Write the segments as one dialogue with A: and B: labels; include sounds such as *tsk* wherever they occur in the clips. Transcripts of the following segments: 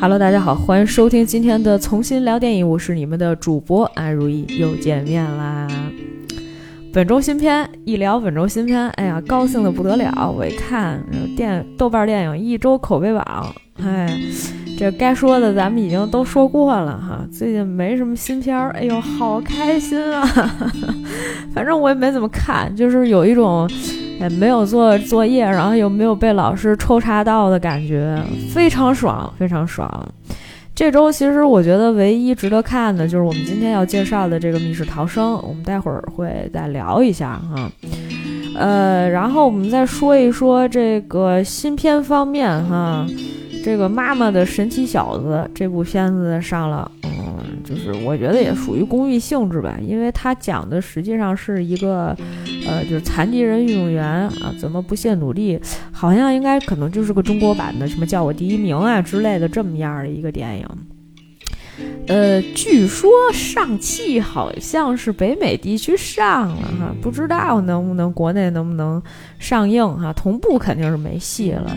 A: Hello，大家好，欢迎收听今天的重新聊电影，我是你们的主播安如意，又见面啦。本周新片一聊，本周新片，哎呀，高兴的不得了！我一看电豆瓣电影一周口碑榜，哎，这该说的咱们已经都说过了哈。最近没什么新片儿，哎呦，好开心啊！反正我也没怎么看，就是有一种。也，没有做作业，然后又没有被老师抽查到的感觉，非常爽，非常爽。这周其实我觉得唯一值得看的就是我们今天要介绍的这个《密室逃生》，我们待会儿会再聊一下哈。呃，然后我们再说一说这个新片方面哈，这个《妈妈的神奇小子》这部片子上了。嗯就是我觉得也属于公益性质吧，因为它讲的实际上是一个，呃，就是残疾人运动员啊，怎么不懈努力，好像应该可能就是个中国版的什么叫我第一名啊之类的这么样的一个电影。呃，据说上汽好像是北美地区上了哈，不知道能不能国内能不能上映哈，同步肯定是没戏了。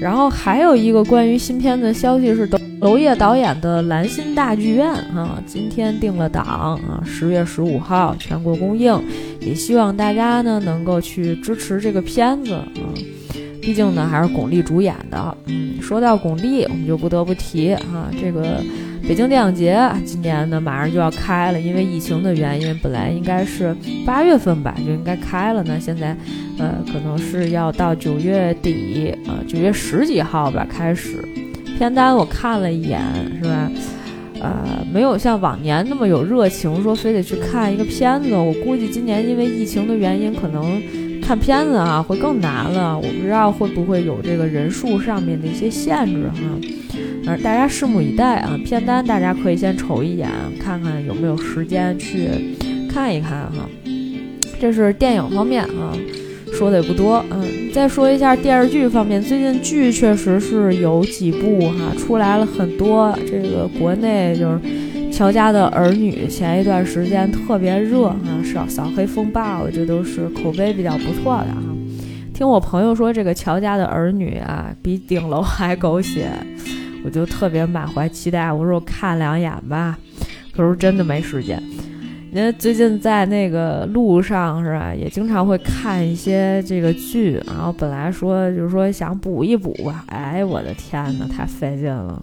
A: 然后还有一个关于新片的消息是，娄烨导演的《蓝心大剧院》啊，今天定了档啊，十月十五号全国公映，也希望大家呢能够去支持这个片子啊，毕竟呢还是巩俐主演的。嗯，说到巩俐，我们就不得不提哈，这个北京电影节今年呢马上就要开了，因为疫情的原因，本来应该是八月份吧就应该开了呢，现在呃可能是要到九月底啊，九月十几号吧开始。片单我看了一眼，是吧？呃，没有像往年那么有热情，说非得去看一个片子。我估计今年因为疫情的原因，可能看片子啊会更难了。我不知道会不会有这个人数上面的一些限制哈。呃，大家拭目以待啊！片单大家可以先瞅一眼，看看有没有时间去看一看哈。这是电影方面啊。说的也不多，嗯，再说一下电视剧方面，最近剧确实是有几部哈，出来了很多。这个国内就是《乔家的儿女》，前一段时间特别热啊，扫扫黑风暴，这都是口碑比较不错的哈。听我朋友说，这个《乔家的儿女》啊，比顶楼还狗血，我就特别满怀期待，我说我看两眼吧，可是真的没时间。您最近在那个路上是吧？也经常会看一些这个剧，然后本来说就是说想补一补吧，哎，我的天呐，太费劲了。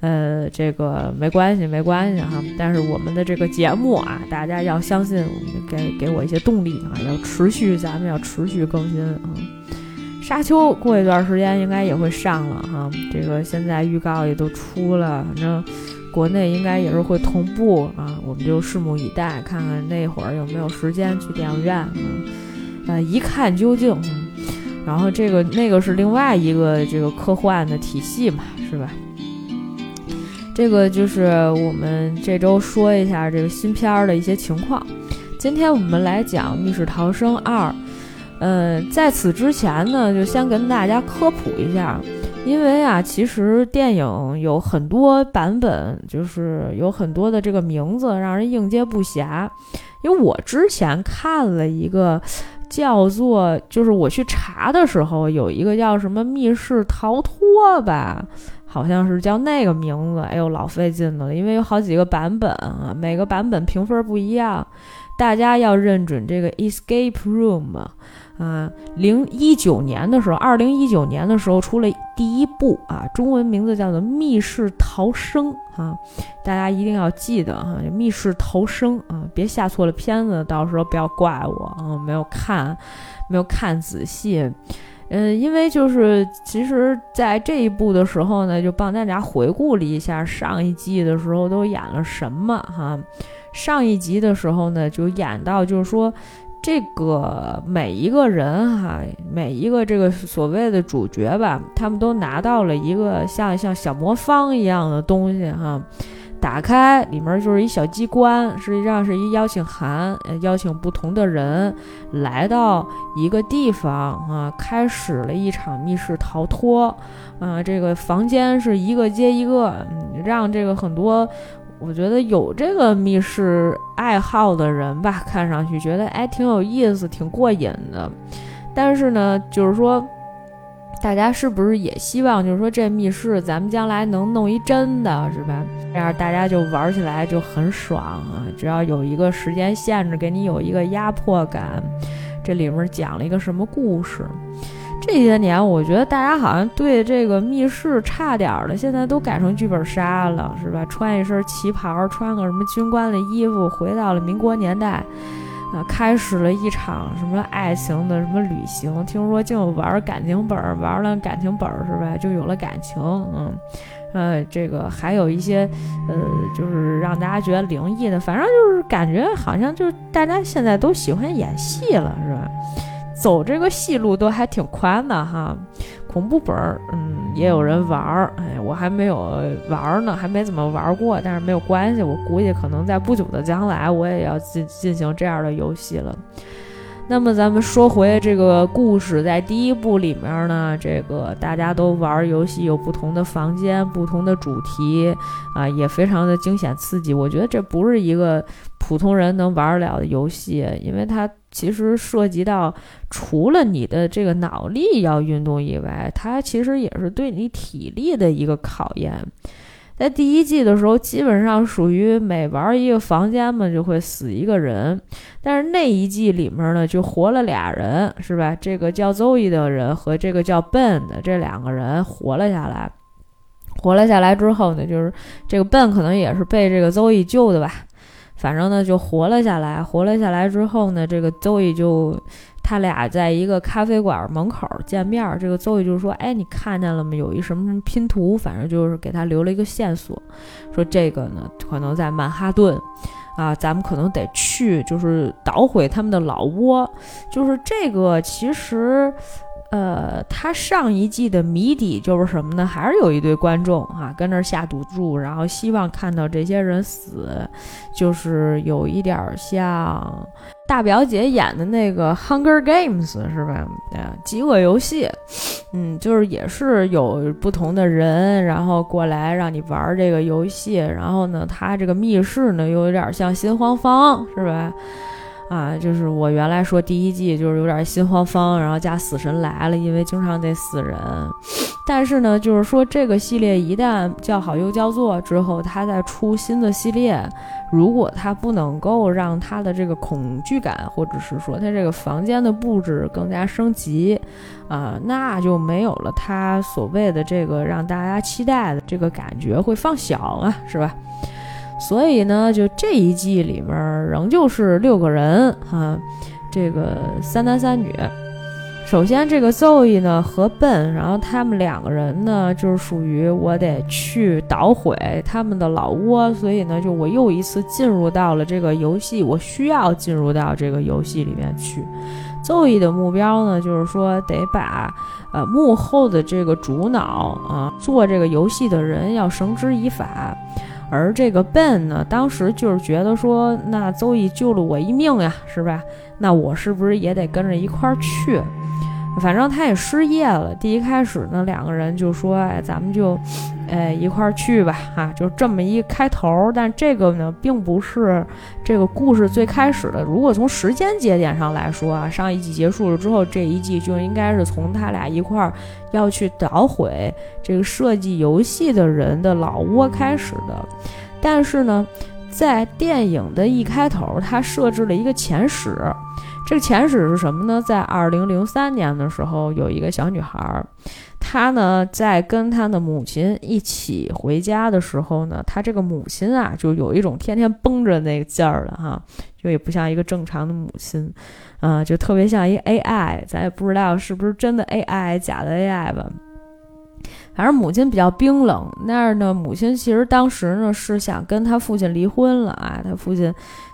A: 呃，这个没关系，没关系哈。但是我们的这个节目啊，大家要相信，给给我一些动力啊，要持续，咱们要持续更新啊。沙丘过一段时间应该也会上了哈，这个现在预告也都出了，反正。国内应该也是会同步啊，我们就拭目以待，看看那会儿有没有时间去电影院啊，一看究竟。然后这个那个是另外一个这个科幻的体系嘛，是吧？这个就是我们这周说一下这个新片儿的一些情况。今天我们来讲《密室逃生二》，呃，在此之前呢，就先跟大家科普一下。因为啊，其实电影有很多版本，就是有很多的这个名字让人应接不暇。因为我之前看了一个叫做，就是我去查的时候有一个叫什么密室逃脱吧，好像是叫那个名字。哎呦，老费劲了，因为有好几个版本啊，每个版本评分不一样，大家要认准这个 Escape Room。啊，零一九年的时候，二零一九年的时候出了第一部啊，中文名字叫做《密室逃生》啊，大家一定要记得哈，《密室逃生》啊，别下错了片子，到时候不要怪我啊，没有看，没有看仔细，嗯，因为就是其实在这一部的时候呢，就帮大家回顾了一下上一季的时候都演了什么哈，上一集的时候呢，就演到就是说。这个每一个人哈，每一个这个所谓的主角吧，他们都拿到了一个像像小魔方一样的东西哈，打开里面就是一小机关，实际上是一邀请函，邀请不同的人来到一个地方啊，开始了一场密室逃脱啊，这个房间是一个接一个，让这个很多。我觉得有这个密室爱好的人吧，看上去觉得哎挺有意思，挺过瘾的。但是呢，就是说大家是不是也希望，就是说这密室咱们将来能弄一真的，是吧？这样大家就玩起来就很爽啊！只要有一个时间限制，给你有一个压迫感。这里面讲了一个什么故事？这些年，我觉得大家好像对这个密室差点儿的，现在都改成剧本杀了，是吧？穿一身旗袍，穿个什么军官的衣服，回到了民国年代。啊，开始了一场什么爱情的什么旅行？听说就玩感情本，玩了感情本是吧？就有了感情，嗯，呃，这个还有一些，呃，就是让大家觉得灵异的，反正就是感觉好像就是大家现在都喜欢演戏了，是吧？走这个戏路都还挺宽的哈。恐怖本儿，嗯，也有人玩儿，哎，我还没有玩儿呢，还没怎么玩过，但是没有关系，我估计可能在不久的将来，我也要进进行这样的游戏了。那么咱们说回这个故事，在第一部里面呢，这个大家都玩游戏，有不同的房间，不同的主题，啊，也非常的惊险刺激。我觉得这不是一个普通人能玩得了的游戏，因为它其实涉及到除了你的这个脑力要运动以外，它其实也是对你体力的一个考验。在第一季的时候，基本上属于每玩一个房间嘛，就会死一个人。但是那一季里面呢，就活了俩人，是吧？这个叫 Zoe 的人和这个叫 Ben 的这两个人活了下来。活了下来之后呢，就是这个 Ben 可能也是被这个 Zoe 救的吧。反正呢，就活了下来。活了下来之后呢，这个邹宇就。他俩在一个咖啡馆门口见面，这个邹宇就说：“哎，你看见了吗？有一什么什么拼图，反正就是给他留了一个线索，说这个呢可能在曼哈顿，啊，咱们可能得去，就是捣毁他们的老窝。就是这个其实。”呃，他上一季的谜底就是什么呢？还是有一堆观众啊跟那儿下赌注，然后希望看到这些人死，就是有一点像大表姐演的那个《Hunger Games》是吧？啊，饥饿游戏，嗯，就是也是有不同的人，然后过来让你玩这个游戏，然后呢，他这个密室呢又有点像新黄方，是吧？啊，就是我原来说第一季就是有点心慌慌，然后加死神来了，因为经常得死人。但是呢，就是说这个系列一旦叫好又叫座之后，它再出新的系列，如果它不能够让它的这个恐惧感，或者是说它这个房间的布置更加升级，啊，那就没有了它所谓的这个让大家期待的这个感觉会放小啊，是吧？所以呢，就这一季里面仍旧是六个人哈，这个三男三女。首先，这个 Zoe 呢和 Ben，然后他们两个人呢就是属于我得去捣毁他们的老窝，所以呢，就我又一次进入到了这个游戏，我需要进入到这个游戏里面去。Zoe 的目标呢就是说得把呃幕后的这个主脑啊做这个游戏的人要绳之以法。而这个 Ben 呢，当时就是觉得说，那邹毅救了我一命呀，是吧？那我是不是也得跟着一块儿去？反正他也失业了。第一开始呢，两个人就说：“哎，咱们就，哎，一块儿去吧。”哈，就这么一开头。但这个呢，并不是这个故事最开始的。如果从时间节点上来说啊，上一季结束了之后，这一季就应该是从他俩一块儿要去捣毁这个设计游戏的人的老窝开始的。但是呢，在电影的一开头，他设置了一个前史。这个前史是什么呢？在二零零三年的时候，有一个小女孩，她呢在跟她的母亲一起回家的时候呢，她这个母亲啊，就有一种天天绷着那个劲儿了哈，就也不像一个正常的母亲，啊，就特别像一 AI，咱也不知道是不是真的 AI，假的 AI 吧。反正母亲比较冰冷，那儿呢，母亲其实当时呢是想跟他父亲离婚了啊，他父亲。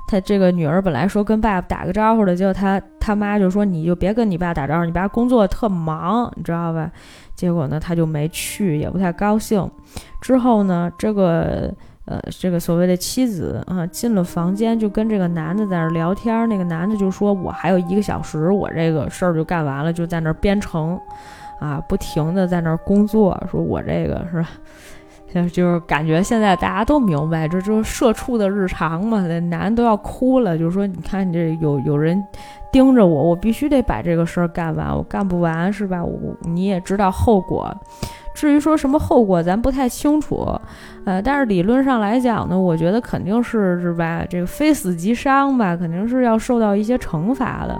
A: 他这个女儿本来说跟爸爸打个招呼的，结果他他妈就说你就别跟你爸打招呼，你爸工作特忙，你知道吧？结果呢，他就没去，也不太高兴。之后呢，这个呃，这个所谓的妻子啊，进了房间就跟这个男的在那聊天。那个男的就说：“我还有一个小时，我这个事儿就干完了，就在那编程，啊，不停的在那工作。说我这个是吧？就是感觉现在大家都明白，这就是社畜的日常嘛。那男人都要哭了，就是说，你看你这有有人盯着我，我必须得把这个事儿干完，我干不完是吧？我你也知道后果。至于说什么后果，咱不太清楚。呃，但是理论上来讲呢，我觉得肯定是是吧？这个非死即伤吧，肯定是要受到一些惩罚的。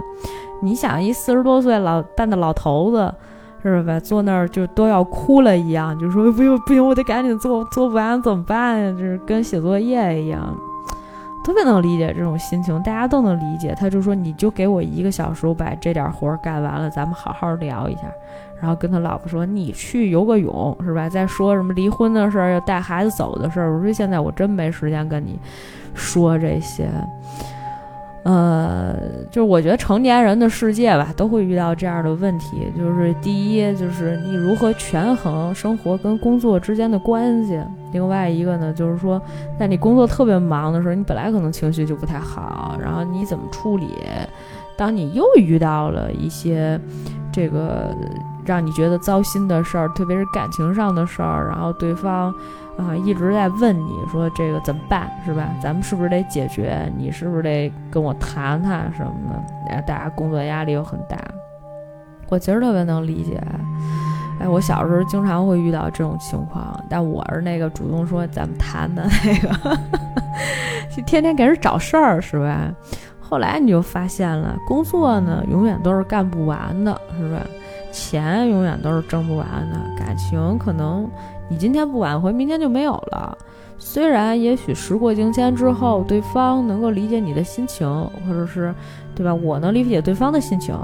A: 你想，一四十多岁老半的老头子。是吧？坐那儿就都要哭了一样，就说不行不行，我得赶紧做，做不完怎么办呀？就是跟写作业一样，特别能理解这种心情，大家都能理解。他就说，你就给我一个小时，我把这点活干完了，咱们好好聊一下。然后跟他老婆说，你去游个泳，是吧？再说什么离婚的事儿，要带孩子走的事儿。我说现在我真没时间跟你说这些。呃，就是我觉得成年人的世界吧，都会遇到这样的问题。就是第一，就是你如何权衡生活跟工作之间的关系；另外一个呢，就是说，在你工作特别忙的时候，你本来可能情绪就不太好，然后你怎么处理？当你又遇到了一些这个让你觉得糟心的事儿，特别是感情上的事儿，然后对方。啊，一直在问你说这个怎么办，是吧？咱们是不是得解决？你是不是得跟我谈谈什么的？哎，大家工作压力又很大，我其实特别能理解。哎，我小时候经常会遇到这种情况，但我是那个主动说咱们谈的那个，*laughs* 就天天给人找事儿，是吧？后来你就发现了，工作呢永远都是干不完的，是吧？钱永远都是挣不完的，感情可能。你今天不挽回，明天就没有了。虽然也许时过境迁之后，对方能够理解你的心情，或者是，对吧？我能理解对方的心情，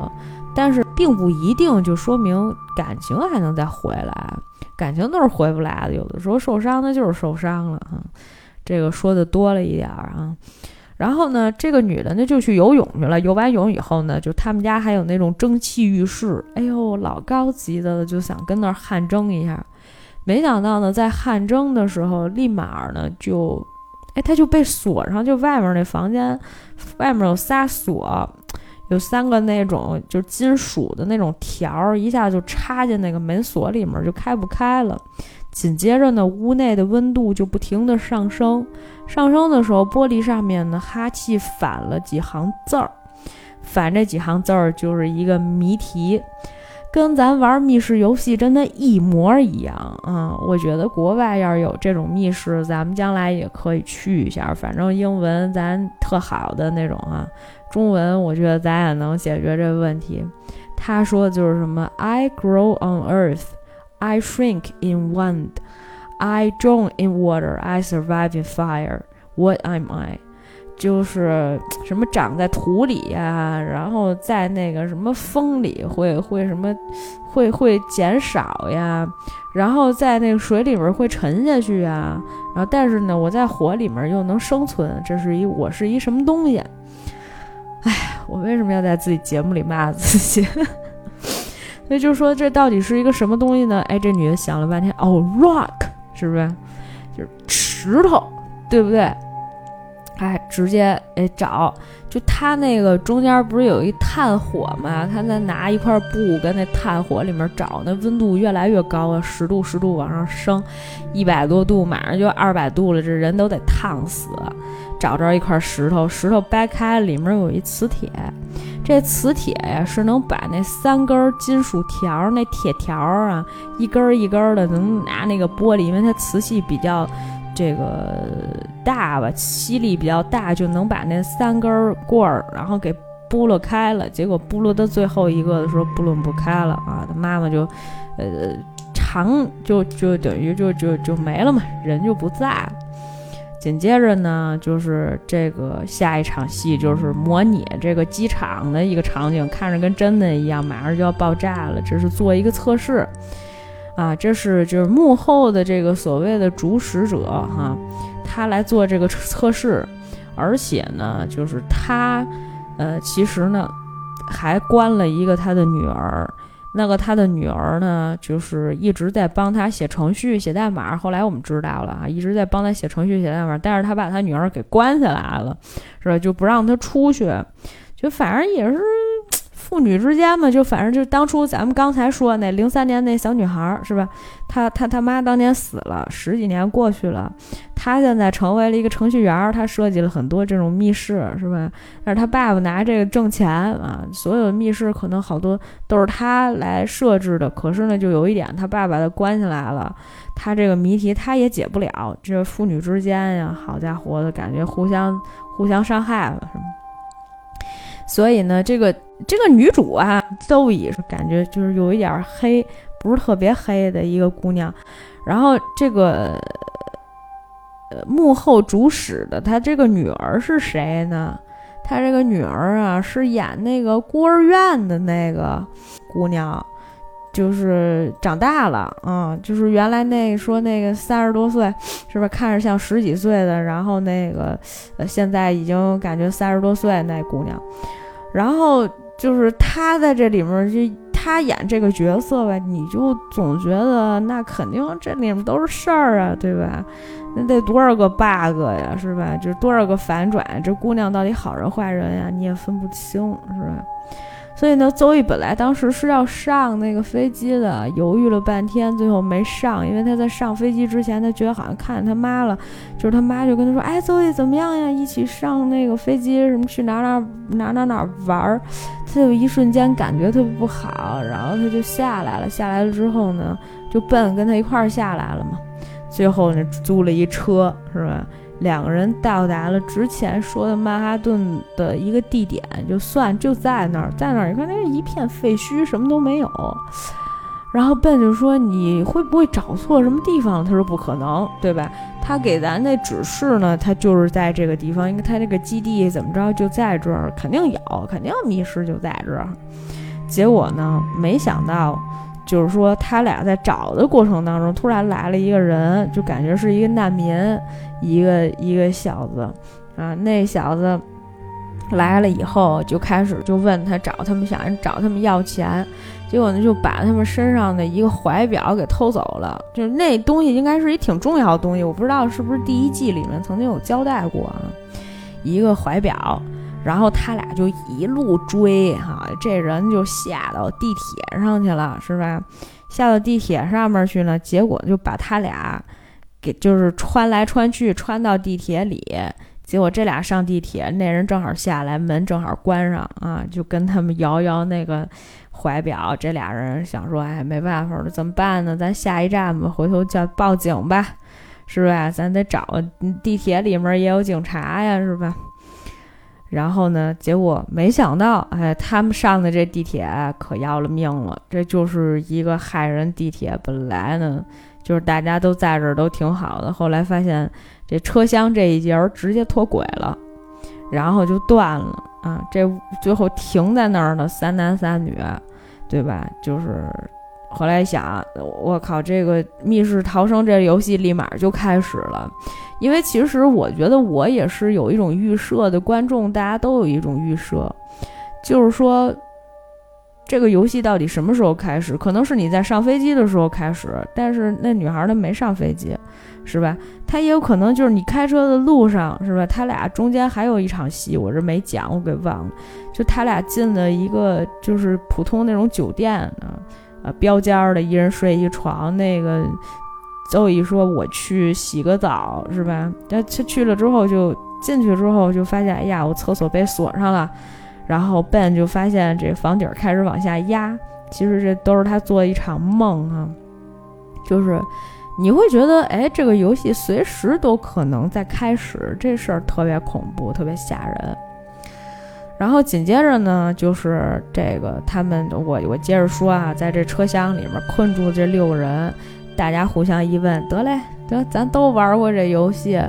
A: 但是并不一定就说明感情还能再回来。感情都是回不来的，有的时候受伤的就是受伤了哈。这个说的多了一点儿啊。然后呢，这个女的呢就去游泳去了。游完泳以后呢，就他们家还有那种蒸汽浴室，哎呦，老高级的了，就想跟那儿汗蒸一下。没想到呢，在汗蒸的时候，立马呢就，哎，他就被锁上，就外面那房间，外面有仨锁，有三个那种就金属的那种条儿，一下就插进那个门锁里面，就开不开了。紧接着呢，屋内的温度就不停的上升，上升的时候，玻璃上面呢哈气反了几行字儿，反这几行字儿就是一个谜题。跟咱玩密室游戏真的一模一样啊！我觉得国外要是有这种密室，咱们将来也可以去一下。反正英文咱特好的那种啊，中文我觉得咱也能解决这个问题。他说的就是什么：I grow on earth, I shrink in wind, I drown in water, I survive in fire. What am I? 就是什么长在土里呀，然后在那个什么风里会会什么，会会减少呀，然后在那个水里面会沉下去呀，然后但是呢，我在火里面又能生存，这是一我是一什么东西？哎，我为什么要在自己节目里骂自己？*laughs* 所以就说这到底是一个什么东西呢？哎，这女的想了半天，哦，rock 是不是？就是石头，对不对？哎，直接哎找，就他那个中间不是有一炭火吗？他在拿一块布跟那炭火里面找，那温度越来越高啊，十度十度往上升，一百多度，马上就二百度了，这人都得烫死。找着一块石头，石头掰开，里面有一磁铁，这磁铁呀是能把那三根金属条，那铁条啊，一根一根的，能拿那个玻璃，因为它磁系比较。这个大吧，吸力比较大，就能把那三根棍儿，然后给拨落开了。结果拨落到最后一个的时候，拨落不开了啊！他妈妈就，呃，长就就等于就就就没了嘛，人就不在。紧接着呢，就是这个下一场戏，就是模拟这个机场的一个场景，看着跟真的一样，马上就要爆炸了，这是做一个测试。啊，这是就是幕后的这个所谓的主使者哈，他来做这个测试，而且呢，就是他，呃，其实呢，还关了一个他的女儿，那个他的女儿呢，就是一直在帮他写程序、写代码。后来我们知道了啊，一直在帮他写程序、写代码，但是他把他女儿给关起来了，是吧？就不让他出去，就反正也是。父女之间嘛，就反正就当初咱们刚才说那零三年那小女孩是吧？她她她妈当年死了，十几年过去了，她现在成为了一个程序员，她设计了很多这种密室是吧？但是她爸爸拿这个挣钱啊，所有的密室可能好多都是她来设置的。可是呢，就有一点，她爸爸的关起来了，她这个谜题她也解不了。这父女之间呀，好家伙的感觉，互相互相伤害了，是吗？所以呢，这个这个女主啊，邹乙感觉就是有一点黑，不是特别黑的一个姑娘。然后这个呃幕后主使的她这个女儿是谁呢？她这个女儿啊，是演那个孤儿院的那个姑娘，就是长大了啊，就是原来那说那个三十多岁，是不是看着像十几岁的？然后那个呃现在已经感觉三十多岁那姑娘。然后就是她在这里面，就她演这个角色吧，你就总觉得那肯定这里面都是事儿啊，对吧？那得多少个 bug 呀，是吧？就多少个反转，这姑娘到底好人坏人呀，你也分不清，是吧？所以呢，邹毅本来当时是要上那个飞机的，犹豫了半天，最后没上，因为他在上飞机之前，他觉得好像看见他妈了，就是他妈就跟他说：“哎，邹毅怎么样呀？一起上那个飞机，什么去哪哪哪哪哪玩儿？”他有一瞬间感觉特别不好，然后他就下来了。下来了之后呢，就奔跟他一块儿下来了嘛。最后呢，租了一车，是吧？两个人到达了之前说的曼哈顿的一个地点，就算就在那儿，在那儿你看那是一片废墟，什么都没有。然后笨就说：“你会不会找错什么地方？”他说：“不可能，对吧？他给咱那指示呢，他就是在这个地方，因为他那个基地怎么着就在这儿，肯定有，肯定迷失就在这儿。结果呢，没想到。”就是说，他俩在找的过程当中，突然来了一个人，就感觉是一个难民，一个一个小子，啊，那小子来了以后，就开始就问他找他们，想找他们要钱，结果呢就把他们身上的一个怀表给偷走了，就是那东西应该是一挺重要的东西，我不知道是不是第一季里面曾经有交代过啊，一个怀表。然后他俩就一路追，哈，这人就下到地铁上去了，是吧？下到地铁上面去呢，结果就把他俩给就是穿来穿去，穿到地铁里。结果这俩上地铁，那人正好下来，门正好关上啊，就跟他们摇摇那个怀表。这俩人想说，哎，没办法了，怎么办呢？咱下一站吧，回头叫报警吧，是吧？咱得找地铁里面也有警察呀，是吧？然后呢？结果没想到，哎，他们上的这地铁可要了命了。这就是一个害人地铁。本来呢，就是大家都在这儿都挺好的，后来发现这车厢这一节直接脱轨了，然后就断了啊！这最后停在那儿的三男三女，对吧？就是。后来想，我靠，这个密室逃生这游戏立马就开始了，因为其实我觉得我也是有一种预设的，观众大家都有一种预设，就是说这个游戏到底什么时候开始？可能是你在上飞机的时候开始，但是那女孩她没上飞机，是吧？她也有可能就是你开车的路上，是吧？他俩中间还有一场戏，我这没讲，我给忘了，就他俩进了一个就是普通那种酒店啊。啊，标间儿的一人睡一床，那个邹姨说我去洗个澡是吧？他去去了之后就进去之后就发现，哎呀，我厕所被锁上了。然后 Ben 就发现这房顶开始往下压，其实这都是他做的一场梦啊。就是你会觉得，哎，这个游戏随时都可能在开始，这事儿特别恐怖，特别吓人。然后紧接着呢，就是这个他们，我我接着说啊，在这车厢里面困住这六个人，大家互相一问，得嘞，得咱都玩过这游戏，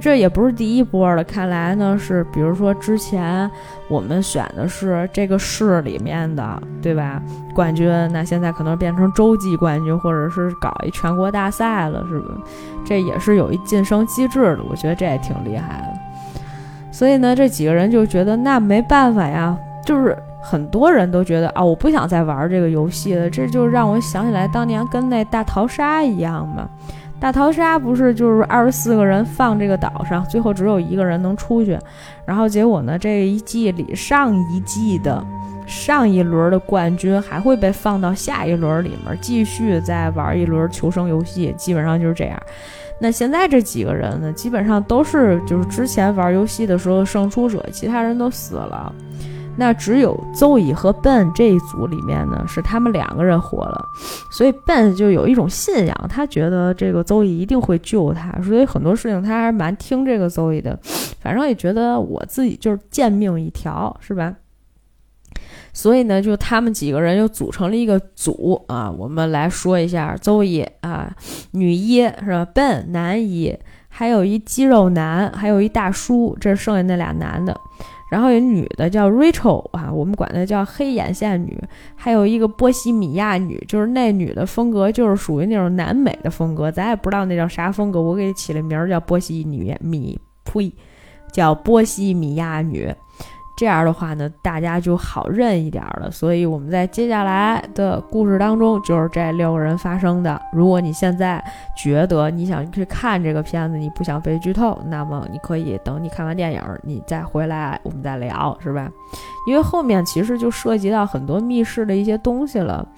A: 这也不是第一波了。看来呢是，比如说之前我们选的是这个市里面的，对吧？冠军，那现在可能变成洲际冠军，或者是搞一全国大赛了，是吧？这也是有一晋升机制的，我觉得这也挺厉害的。所以呢，这几个人就觉得那没办法呀，就是很多人都觉得啊，我不想再玩这个游戏了。这就让我想起来当年跟那大逃杀一样嘛。大逃杀不是就是二十四个人放这个岛上，最后只有一个人能出去。然后结果呢，这一季里上一季的上一轮的冠军还会被放到下一轮里面，继续再玩一轮求生游戏，基本上就是这样。那现在这几个人呢，基本上都是就是之前玩游戏的时候胜出者，其他人都死了。那只有邹乙和 Ben 这一组里面呢，是他们两个人活了，所以 Ben 就有一种信仰，他觉得这个邹乙一定会救他，所以很多事情他还是蛮听这个邹乙的。反正也觉得我自己就是贱命一条，是吧？所以呢，就他们几个人又组成了一个组啊。我们来说一下邹乙啊，女一是吧？Ben 男一，还有一肌肉男，还有一大叔，这是剩下那俩男的。然后有女的叫 Rachel 啊，我们管她叫黑眼线女，还有一个波西米亚女，就是那女的风格就是属于那种南美的风格，咱也不知道那叫啥风格，我给起了名儿叫波西女米，呸，叫波西米亚女。这样的话呢，大家就好认一点了。所以我们在接下来的故事当中，就是这六个人发生的。如果你现在觉得你想去看这个片子，你不想被剧透，那么你可以等你看完电影，你再回来，我们再聊，是吧？因为后面其实就涉及到很多密室的一些东西了。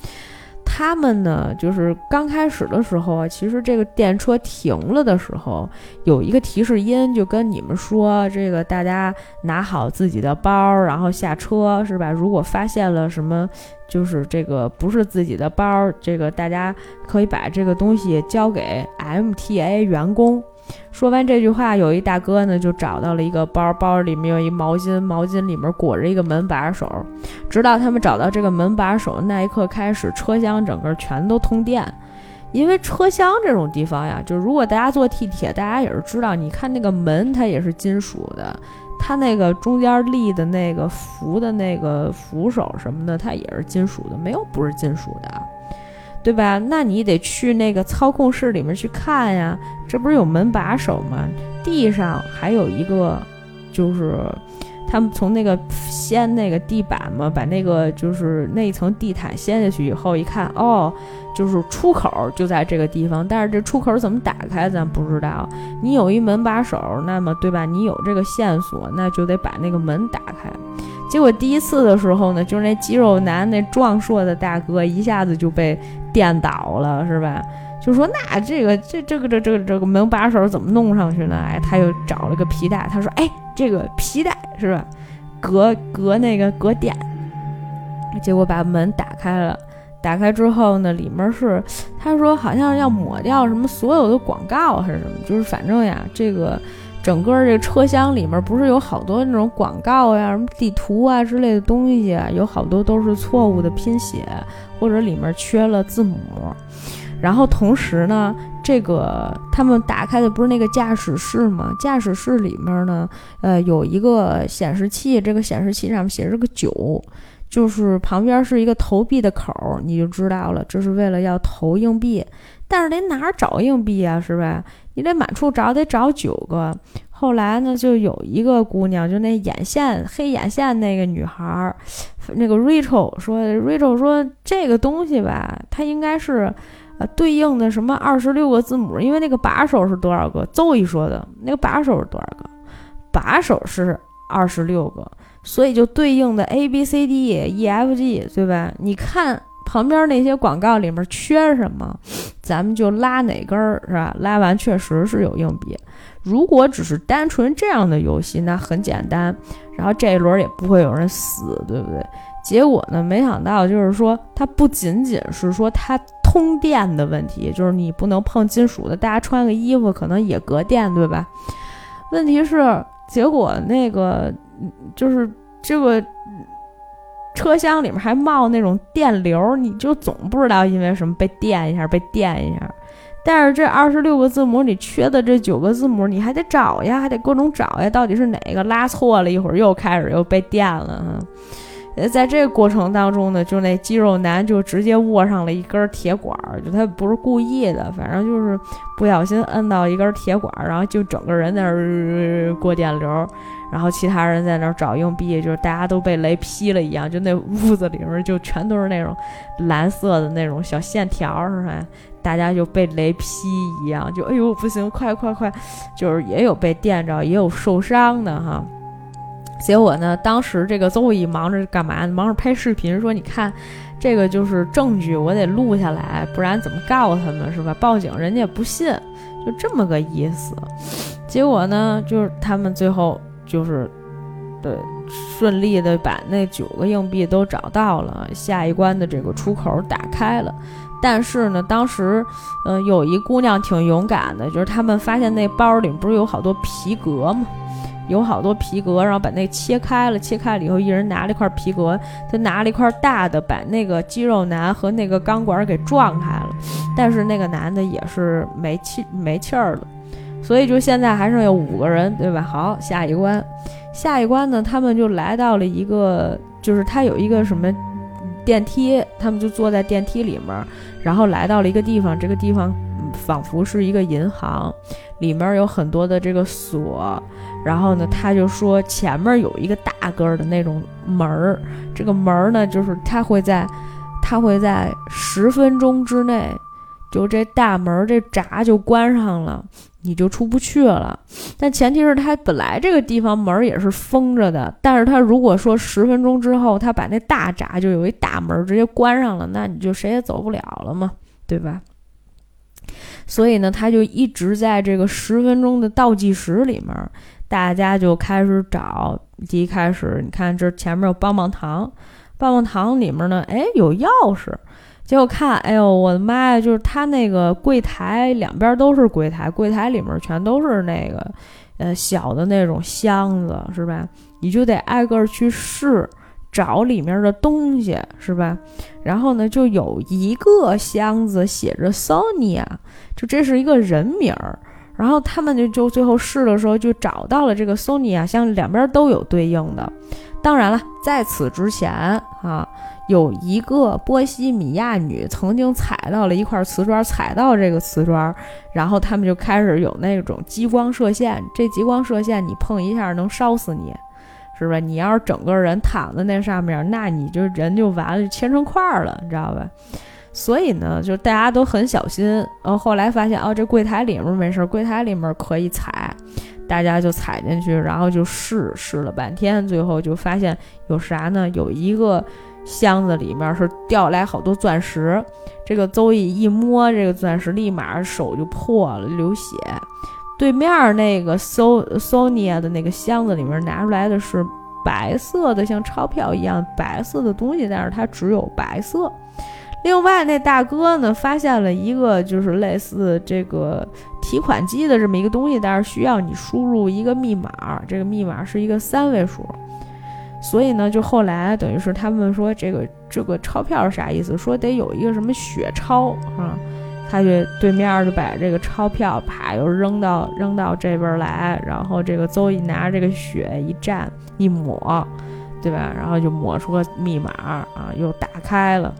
A: 他们呢，就是刚开始的时候啊，其实这个电车停了的时候，有一个提示音，就跟你们说，这个大家拿好自己的包，然后下车，是吧？如果发现了什么，就是这个不是自己的包，这个大家可以把这个东西交给 MTA 员工。说完这句话，有一大哥呢，就找到了一个包，包里面有一毛巾，毛巾里面裹着一个门把手。直到他们找到这个门把手那一刻开始，车厢整个全都通电。因为车厢这种地方呀，就如果大家坐地铁，大家也是知道，你看那个门，它也是金属的，它那个中间立的那个扶的那个扶手什么的，它也是金属的，没有不是金属的。对吧？那你得去那个操控室里面去看呀，这不是有门把手吗？地上还有一个，就是他们从那个掀那个地板嘛，把那个就是那一层地毯掀下去以后，一看，哦，就是出口就在这个地方，但是这出口怎么打开咱不知道。你有一门把手，那么对吧？你有这个线索，那就得把那个门打开。结果第一次的时候呢，就是那肌肉男那壮硕的大哥一下子就被电倒了，是吧？就说那这个这这个这这个这个门把手怎么弄上去呢？哎，他又找了个皮带，他说：“哎，这个皮带是吧？隔隔那个隔电。”结果把门打开了，打开之后呢，里面是他说好像要抹掉什么所有的广告还是什么，就是反正呀，这个。整个这个车厢里面不是有好多那种广告呀、什么地图啊之类的东西啊，有好多都是错误的拼写，或者里面缺了字母。然后同时呢，这个他们打开的不是那个驾驶室吗？驾驶室里面呢，呃，有一个显示器，这个显示器上面写着个九，就是旁边是一个投币的口，你就知道了，这是为了要投硬币。但是得哪儿找硬币啊，是吧？你得满处找，得找九个。后来呢，就有一个姑娘，就那眼线黑眼线那个女孩儿，那个 Rachel 说，Rachel 说这个东西吧，它应该是呃对应的什么二十六个字母，因为那个把手是多少个？邹一说的那个把手是多少个？把手是二十六个，所以就对应的 A B C D E F G，对吧？你看。旁边那些广告里面缺什么，咱们就拉哪根儿，是吧？拉完确实是有硬币。如果只是单纯这样的游戏，那很简单，然后这一轮也不会有人死，对不对？结果呢，没想到就是说，它不仅仅是说它通电的问题，就是你不能碰金属的，大家穿个衣服可能也隔电，对吧？问题是，结果那个就是这个。车厢里面还冒那种电流，你就总不知道因为什么被电一下，被电一下。但是这二十六个字母里缺的这九个字母，你还得找呀，还得各种找呀，到底是哪个拉错了？一会儿又开始又被电了。呃，在这个过程当中呢，就那肌肉男就直接握上了一根铁管儿，就他不是故意的，反正就是不小心摁到一根铁管儿，然后就整个人在那儿过电流。然后其他人在那儿找硬币，就是大家都被雷劈了一样，就那屋子里面就全都是那种蓝色的那种小线条，是吧？大家就被雷劈一样，就哎呦不行，快快快！就是也有被电着，也有受伤的哈。结果呢，当时这个邹毅忙着干嘛？忙着拍视频，说你看，这个就是证据，我得录下来，不然怎么告他们是吧？报警人家也不信，就这么个意思。结果呢，就是他们最后就是，对，顺利的把那九个硬币都找到了，下一关的这个出口打开了。但是呢，当时，嗯，有一姑娘挺勇敢的，就是他们发现那包里不是有好多皮革吗？有好多皮革，然后把那切开了，切开了以后，一人拿了一块皮革，他拿了一块大的，把那个肌肉男和那个钢管给撞开了。但是那个男的也是没气没气儿了，*laughs* 所以就现在还剩有五个人，对吧？好，下一关，下一关呢，他们就来到了一个，就是他有一个什么电梯，他们就坐在电梯里面，然后来到了一个地方，这个地方仿佛是一个银行，里面有很多的这个锁。然后呢，他就说前面有一个大个儿的那种门儿，这个门儿呢，就是他会在，他会在十分钟之内，就这大门这闸就关上了，你就出不去了。但前提是他本来这个地方门儿也是封着的，但是他如果说十分钟之后他把那大闸就有一大门直接关上了，那你就谁也走不了了嘛，对吧？所以呢，他就一直在这个十分钟的倒计时里面。大家就开始找，一开始你看这前面有棒棒糖，棒棒糖里面呢，哎有钥匙，结果看，哎呦我的妈呀，就是他那个柜台两边都是柜台，柜台里面全都是那个，呃小的那种箱子是吧？你就得挨个去试，找里面的东西是吧？然后呢，就有一个箱子写着 Sonia，就这是一个人名儿。然后他们就就最后试的时候就找到了这个 Sony 啊，像两边都有对应的。当然了，在此之前啊，有一个波西米亚女曾经踩到了一块瓷砖，踩到这个瓷砖，然后他们就开始有那种激光射线。这激光射线你碰一下能烧死你，是吧？你要是整个人躺在那上面，那你就人就完了，就切成块儿了，你知道吧？所以呢，就大家都很小心。然后后来发现，哦，这柜台里面没事，柜台里面可以踩，大家就踩进去，然后就试试了半天，最后就发现有啥呢？有一个箱子里面是掉来好多钻石。这个邹毅一摸这个钻石，立马手就破了，流血。对面那个 So Sonia 的那个箱子里面拿出来的是白色的，像钞票一样白色的东西，但是它只有白色。另外，那大哥呢，发现了一个就是类似这个提款机的这么一个东西，但是需要你输入一个密码，这个密码是一个三位数。所以呢，就后来等于是他们说这个这个钞票是啥意思？说得有一个什么血钞啊？他就对面就把这个钞票啪又扔到扔到这边来，然后这个邹一拿着这个血一蘸一抹，对吧？然后就抹出个密码啊，又打开了。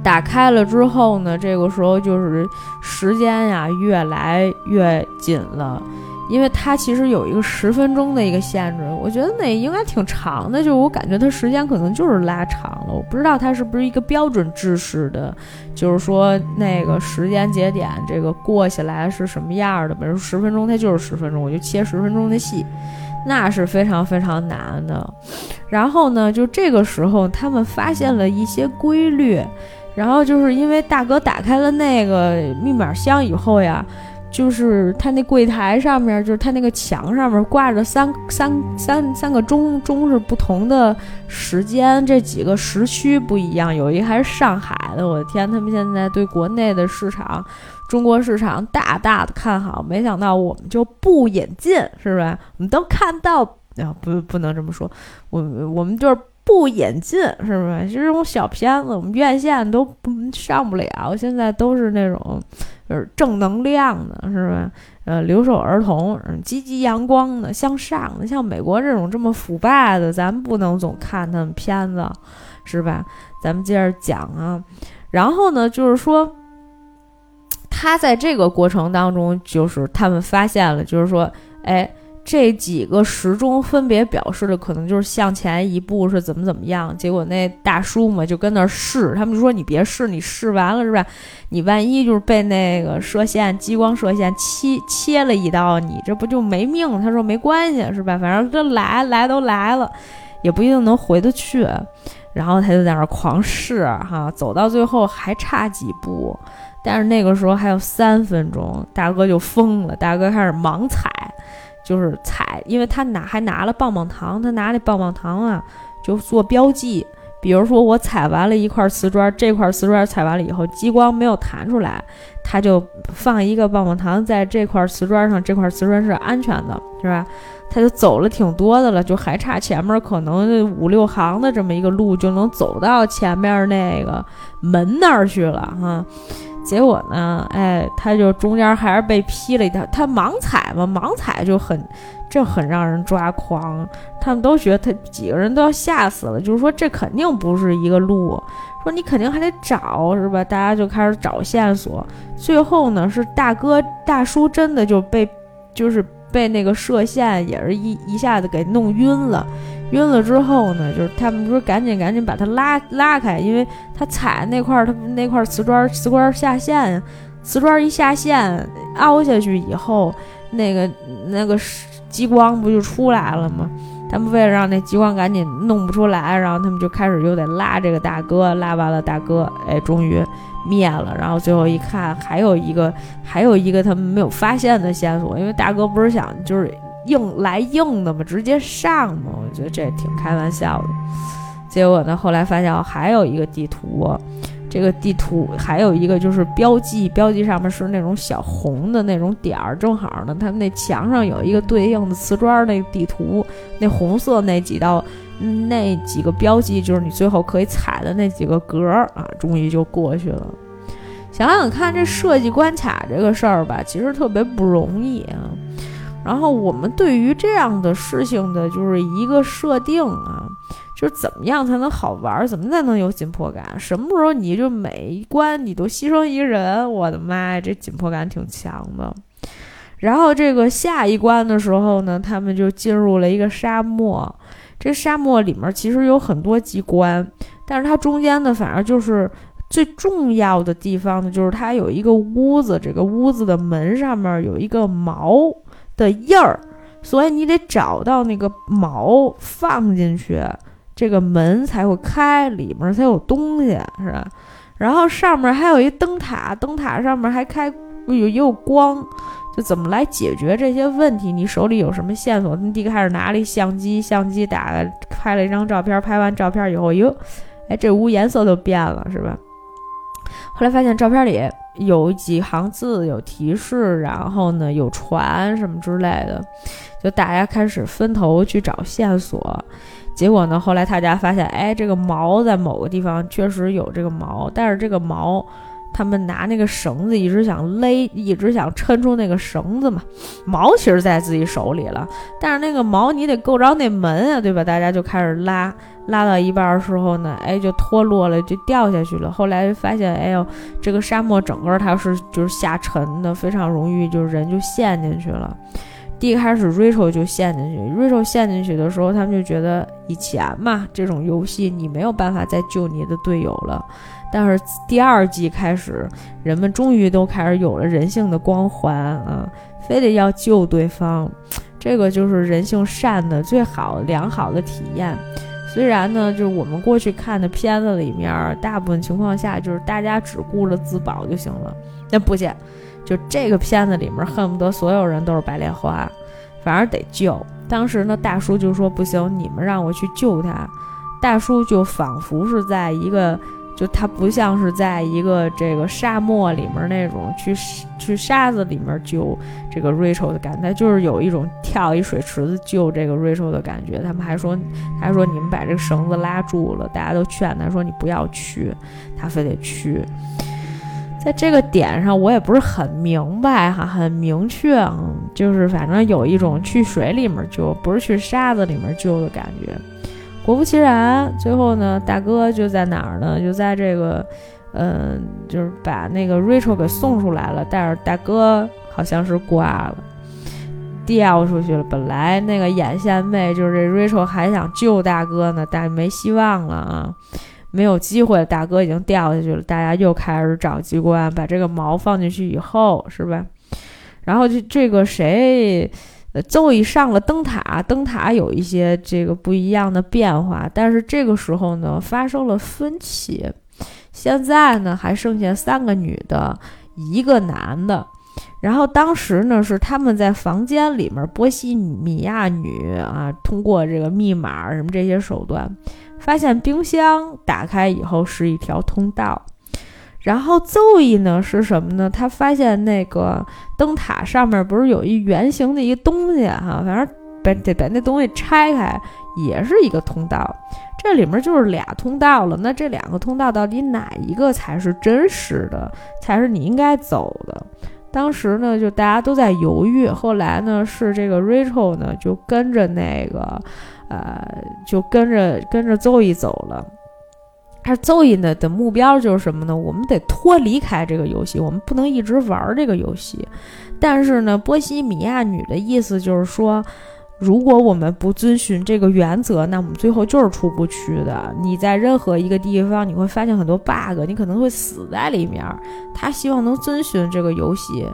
A: 打开了之后呢，这个时候就是时间呀越来越紧了，因为它其实有一个十分钟的一个限制，我觉得那应该挺长的，就是我感觉它时间可能就是拉长了，我不知道它是不是一个标准制式的，就是说那个时间节点这个过下来是什么样的，比如十分钟它就是十分钟，我就切十分钟的戏，那是非常非常难的。然后呢，就这个时候他们发现了一些规律。然后就是因为大哥打开了那个密码箱以后呀，就是他那柜台上面，就是他那个墙上面挂着三三三三个钟，钟是不同的时间，这几个时区不一样。有一个还是上海的，我的天，他们现在对国内的市场，中国市场大大的看好。没想到我们就不引进，是吧？我们都看到啊，不不能这么说，我我们就是。不引进是吧？就这种小片子，我们院线都不上不了。现在都是那种，就是正能量的，是吧？呃，留守儿童，积极阳光的，向上的。像美国这种这么腐败的，咱不能总看他们片子，是吧？咱们接着讲啊。然后呢，就是说，他在这个过程当中，就是他们发现了，就是说，哎。这几个时钟分别表示的可能就是向前一步是怎么怎么样。结果那大叔嘛就跟那试，他们就说你别试，你试完了是吧？你万一就是被那个射线、激光射线切切了一刀，你这不就没命？他说没关系是吧？反正这来来都来了，也不一定能回得去。然后他就在那儿狂试哈，走到最后还差几步，但是那个时候还有三分钟，大哥就疯了，大哥开始盲踩。就是踩，因为他拿还拿了棒棒糖，他拿那棒棒糖啊，就做标记。比如说我踩完了一块瓷砖，这块瓷砖踩完了以后，激光没有弹出来，他就放一个棒棒糖在这块瓷砖上，这块瓷砖是安全的，是吧？他就走了挺多的了，就还差前面可能五六行的这么一个路，就能走到前面那个门那儿去了，哈。结果呢？哎，他就中间还是被劈了一条。他盲踩嘛，盲踩就很，这很让人抓狂。他们都觉得他几个人都要吓死了，就是说这肯定不是一个路，说你肯定还得找，是吧？大家就开始找线索。最后呢，是大哥大叔真的就被，就是被那个射线也是一一下子给弄晕了。晕了之后呢，就是他们不是赶紧赶紧把它拉拉开，因为他踩那块儿，他那块瓷砖瓷砖下线，瓷砖一下线凹下去以后，那个那个激光不就出来了吗？他们为了让那激光赶紧弄不出来，然后他们就开始又得拉这个大哥，拉完了大哥，哎，终于灭了。然后最后一看，还有一个还有一个他们没有发现的线索，因为大哥不是想就是。硬来硬的嘛，直接上嘛，我觉得这挺开玩笑的。结果呢，后来发现还有一个地图，这个地图还有一个就是标记，标记上面是那种小红的那种点儿，正好呢，他们那墙上有一个对应的瓷砖那地图，那红色那几道那几个标记就是你最后可以踩的那几个格儿啊，终于就过去了。想想看，这设计关卡这个事儿吧，其实特别不容易啊。然后我们对于这样的事情的，就是一个设定啊，就是怎么样才能好玩，怎么才能有紧迫感？什么时候你就每一关你都牺牲一个人？我的妈呀，这紧迫感挺强的。然后这个下一关的时候呢，他们就进入了一个沙漠。这沙漠里面其实有很多机关，但是它中间呢，反而就是最重要的地方呢，就是它有一个屋子，这个屋子的门上面有一个毛。的印儿，所以你得找到那个毛放进去，这个门才会开，里面才有东西，是吧？然后上面还有一灯塔，灯塔上面还开有也有光，就怎么来解决这些问题？你手里有什么线索？你第一开始拿了一相机，相机打拍了一张照片，拍完照片以后，哟，哎，这屋颜色都变了，是吧？后来发现照片里。有几行字有提示，然后呢有船什么之类的，就大家开始分头去找线索。结果呢，后来大家发现，哎，这个毛在某个地方确实有这个毛，但是这个毛。他们拿那个绳子一直想勒，一直想抻出那个绳子嘛。毛其实在自己手里了，但是那个毛你得够着那门啊，对吧？大家就开始拉，拉到一半的时候呢，哎，就脱落了，就掉下去了。后来发现，哎呦，这个沙漠整个它是就是下沉的，非常容易就是人就陷进去了。第一开始 Rachel 就陷进去，Rachel 陷进去的时候，他们就觉得以前嘛，这种游戏你没有办法再救你的队友了。但是第二季开始，人们终于都开始有了人性的光环啊，非得要救对方，这个就是人性善的最好良好的体验。虽然呢，就是我们过去看的片子里面，大部分情况下就是大家只顾着自保就行了。那不行，就这个片子里面恨不得所有人都是白莲花，反而得救。当时呢，大叔就说不行，你们让我去救他。大叔就仿佛是在一个。就他不像是在一个这个沙漠里面那种去去沙子里面救这个 Rachel 的感觉，他就是有一种跳一水池子救这个 Rachel 的感觉。他们还说，还说你们把这个绳子拉住了，大家都劝他说你不要去，他非得去。在这个点上，我也不是很明白哈，很明确，嗯，就是反正有一种去水里面救，不是去沙子里面救的感觉。果不其然，最后呢，大哥就在哪儿呢？就在这个，嗯，就是把那个 Rachel 给送出来了。但是大哥好像是挂了。掉出去了。本来那个眼线妹就是这 Rachel 还想救大哥呢，但没希望了啊，没有机会，大哥已经掉下去了。大家又开始找机关，把这个毛放进去以后，是吧？然后就这个谁，奏一上了灯塔，灯塔有一些这个不一样的变化，但是这个时候呢，发生了分歧。现在呢，还剩下三个女的，一个男的。然后当时呢，是他们在房间里面，波西米亚女啊，通过这个密码什么这些手段，发现冰箱打开以后是一条通道。然后奏义呢是什么呢？他发现那个灯塔上面不是有一圆形的一个东西哈，反正把得把那东西拆开，也是一个通道。这里面就是俩通道了。那这两个通道到底哪一个才是真实的，才是你应该走的？当时呢，就大家都在犹豫。后来呢，是这个 Rachel 呢就跟着那个，呃，就跟着跟着奏义走了。他奏义呢的目标就是什么呢？我们得脱离开这个游戏，我们不能一直玩这个游戏。但是呢，波西米亚女的意思就是说，如果我们不遵循这个原则，那我们最后就是出不去的。你在任何一个地方，你会发现很多 bug，你可能会死在里面。他希望能遵循这个游戏。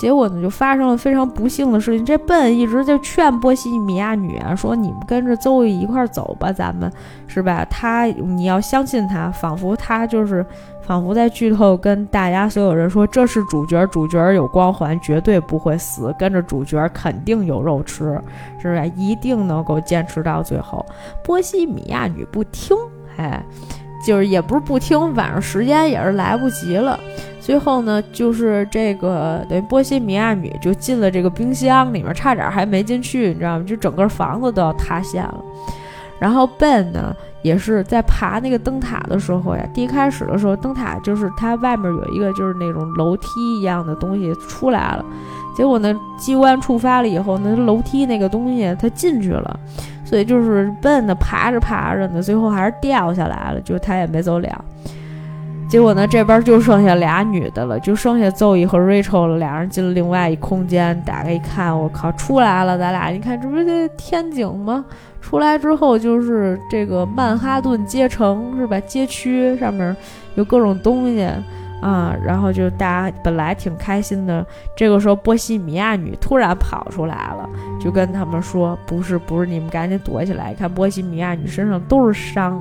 A: 结果呢，就发生了非常不幸的事情。这笨一直就劝波西米亚女啊，说你们跟着邹一一块走吧，咱们是吧？他你要相信他，仿佛他就是，仿佛在剧透跟大家所有人说，这是主角，主角有光环，绝对不会死，跟着主角肯定有肉吃，是吧？一定能够坚持到最后。波西米亚女不听，哎，就是也不是不听，晚上时间也是来不及了。最后呢，就是这个等于波西米亚女就进了这个冰箱里面，差点还没进去，你知道吗？就整个房子都要塌陷了。然后 Ben 呢，也是在爬那个灯塔的时候呀，第一开始的时候，灯塔就是它外面有一个就是那种楼梯一样的东西出来了，结果呢，机关触发了以后，那楼梯那个东西它进去了，所以就是 Ben 爬着爬着呢，最后还是掉下来了，就他也没走了。结果呢，这边就剩下俩女的了，就剩下邹毅和 Rachel 了。俩人进了另外一空间，打开一看，我靠，出来了！咱俩，你看，这不是天井吗？出来之后就是这个曼哈顿街城，是吧？街区上面有各种东西啊，然后就大家本来挺开心的。这个时候，波西米亚女突然跑出来了，就跟他们说：“不是，不是，你们赶紧躲起来！看波西米亚女身上都是伤，